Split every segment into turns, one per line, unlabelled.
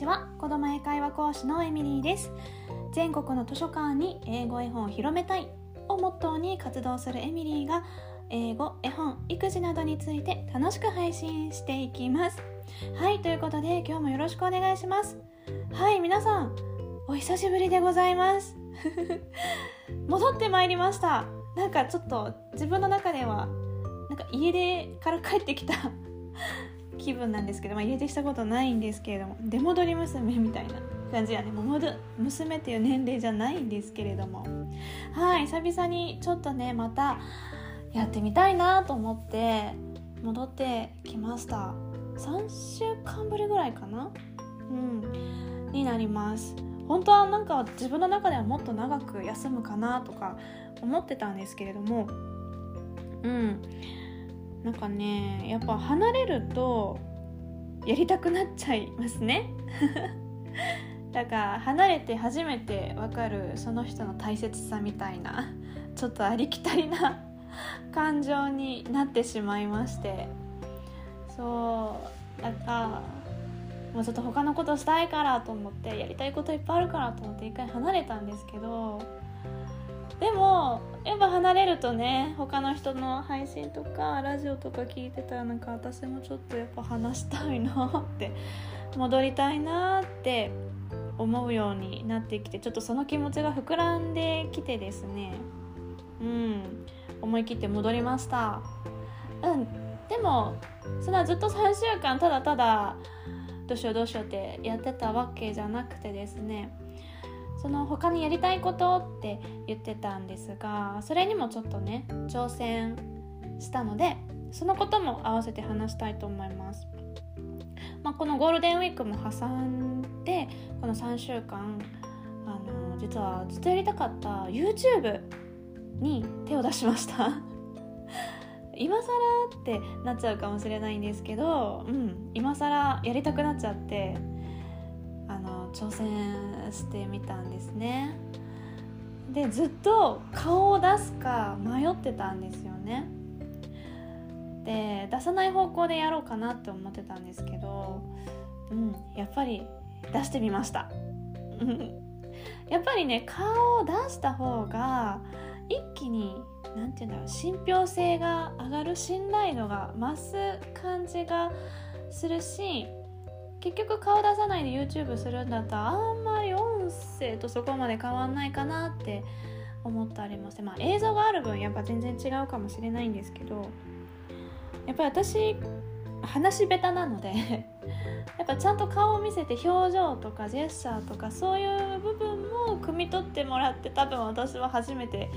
ちは。子ども英会話講師のエミリーです。全国の図書館に英語絵本を広めたいをモットーに活動するエミリーが英語絵本育児などについて楽しく配信していきます。はいということで今日もよろしくお願いします。はい皆さんお久しぶりでございます。戻ってまいりました。なんかちょっと自分の中ではなんか家出から帰ってきた気分なんですけど、まあ、家出したことないんですけれども出戻り娘みたいな感じやね。もう娘っていう年齢じゃないんですけれども。はい久々にちょっとねまたやってみたいなと思って戻ってきました。3週間ぶりぐらいかな？うん。になります。本当はなんか自分の中ではもっと長く休むかなとか思ってたんですけれどもうん。なんかねやっぱ離れるとやりたくなっちゃいますね。だから離れて初めて分かるその人の大切さみたいなちょっとありきたりな感情になってしまいまして。そうなんかもうちょっと他のことしたいからと思ってやりたいこといっぱいあるからと思って一回離れたんですけどでもやっぱ離れるとね他の人の配信とかラジオとか聞いてたらなんか私もちょっとやっぱ話したいなって戻りたいなって思うようになってきてちょっとその気持ちが膨らんできてですね。うん思い切って戻りました。うんでもそんなずっと3週間ただただどうしようどうしようってやってたわけじゃなくてですね。その他にやりたいことって言ってたんですがそれにもちょっとね挑戦したのでそのことも合わせて話したいと思います。まあ、このゴールデンウィークも挟んでこの3週間あの実はずっとやりたかった YouTube に手を出しました 今更ってなっちゃうかもしれないんですけど、うん、今更やりたくなっちゃって挑戦してみたんですね。でずっと顔を出すか迷ってたんですよね。で出さない方向でやろうかなって思ってたんですけどうんやっぱり出してみました。やっぱりね顔を出した方が一気に何て言うんだろう信憑性が上がる信頼度が増す感じがするし結局顔出さないで YouTube するんだったらあんまり音声とそこまで変わんないかなって思ったりもしてまあ映像がある分やっぱ全然違うかもしれないんですけどやっぱり私話下手なので やっぱちゃんと顔を見せて表情とかジェスチャーとかそういう部分も汲み取ってもらって多分私は初めて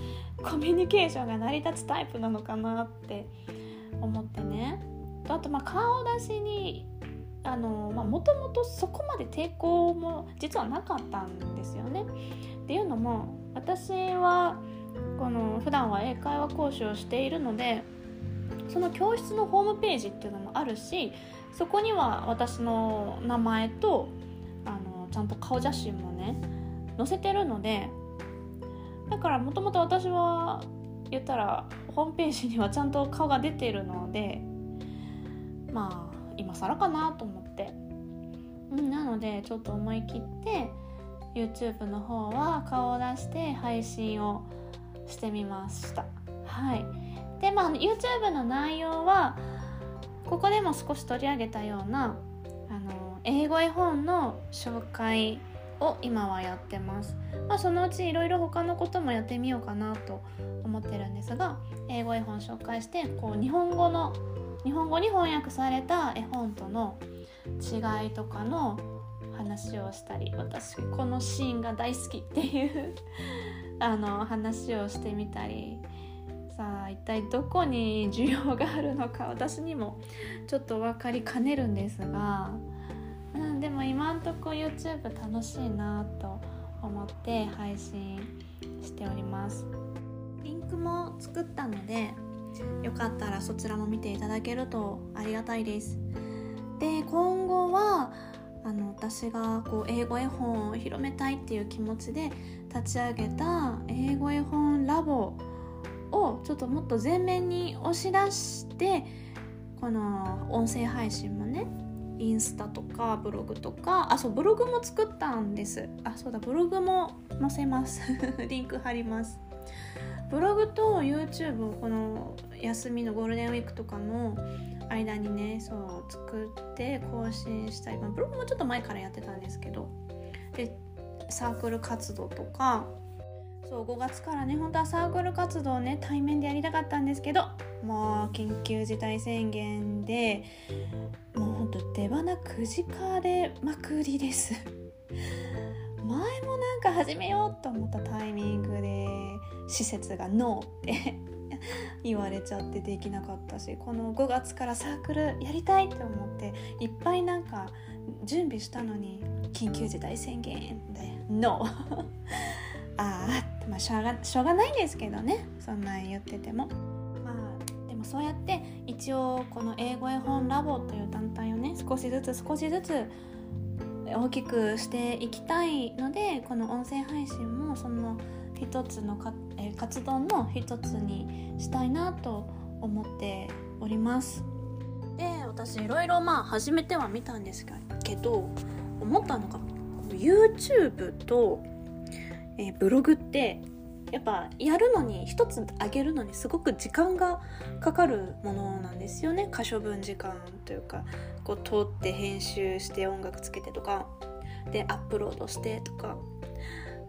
コミュニケーションが成り立つタイプなのかなって思ってね。あとまあ顔出しにあのもともとそこまで抵抗も実はなかったんですよね。っていうのも私はこの普段は英会話講師をしているのでその教室のホームページっていうのもあるしそこには私の名前とあのちゃんと顔写真もね載せてるのでだからもともと私は言ったらホームページにはちゃんと顔が出てるのでまあ今更かなと思って、うん、なのでちょっと思い切って YouTube の方は顔を出して配信をしてみました。はい。でまあ YouTube の内容はここでも少し取り上げたようなあの英語絵本の紹介を今はやってます、まあ、そのうちいろいろ他のこともやってみようかなと思ってるんですが英語絵本紹介してこう日本語の日本語に翻訳された絵本との違いとかの話をしたり私このシーンが大好きっていうあの話をしてみたりさあ一体どこに需要があるのか私にもちょっと分かりかねるんですが、うん、でも今んとこ YouTube 楽しいなと思って配信しております。リンクも作ったのでよかったらそちらも見ていただけるとありがたいです。で今後はあの私がこう英語絵本を広めたいっていう気持ちで立ち上げた英語絵本ラボをちょっともっと前面に押し出してこの音声配信もねインスタとかブログとかあそうブログも作ったんです。あそうだブログも載せます。リンク貼ります。ブログと YouTube をこの休みのゴールデンウィークとかの間にねそう作って更新したい、まあ、ブログもちょっと前からやってたんですけど。でサークル活動とか。そう5月からね本当はサークル活動をね対面でやりたかったんですけど。もう緊急事態宣言で。もうほんと出花くじかれまくりです。前もなんか始めようと思ったタイミングで施設がノーって言われちゃってできなかったしこの5月からサークルやりたいって思っていっぱいなんか準備したのに緊急事態宣言でノー。ああまあしょうがしょうがないんですけどねそんなん言ってても。まあでもそうやって一応この英語絵本ラボという団体をね少しずつ少しずつ大きくしていきたいのでこの音声配信もその一つのか、え活動の一つにしたいなと思っております。で私いろいろまあ始めてはみたんですけど思ったのが YouTube と、えー、ブログってやっぱやるのに一つ上げるのにすごく時間がかかるものなんですよね。可処分時間というかこう撮って編集して音楽つけてとかでアップロードしてとか。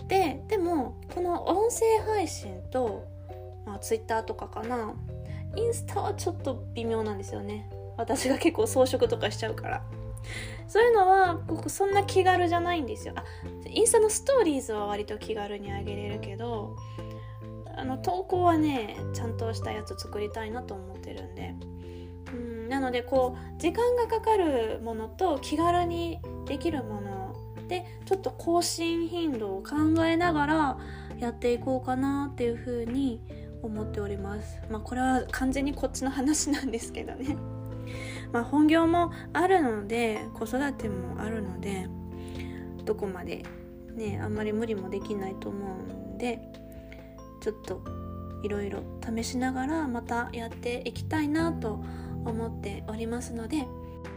ででもこの音声配信と、まあ、Twitter とかかな。インスタはちょっと微妙なんですよね。私が結構装飾とかしちゃうから。そういうのは僕そんな気軽じゃないんですよ。あインスタのストーリーズは割と気軽にあげれるけどあの投稿はねちゃんとしたやつ作りたいなと思ってるんで。うんなのでこう時間がかかるものと気軽にできるものでちょっと更新頻度を考えながらやっていこうかなっていうふうに思っております。まあこれは完全にこっちの話なんですけどね。まあ本業もあるので子育てもあるのでどこまでねあんまり無理もできないと思うんでちょっといろいろ試しながらまたやっていきたいなと思っておりますので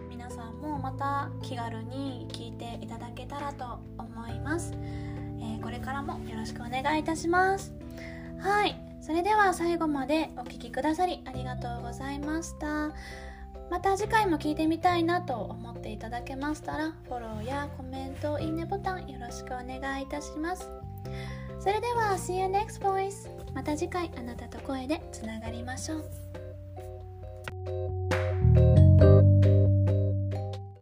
皆さんもまた気軽に聞いていただけたらと思います、えー、これからもよろしくお願いいたします。はい。それでは最後までお聴きくださりありがとうございました。また次回も聞いてみたいなと思っていただけましたらフォローやコメントいいねボタンよろしくお願いいたします。それでは See you next voice また次回あなたと声でつながりましょう。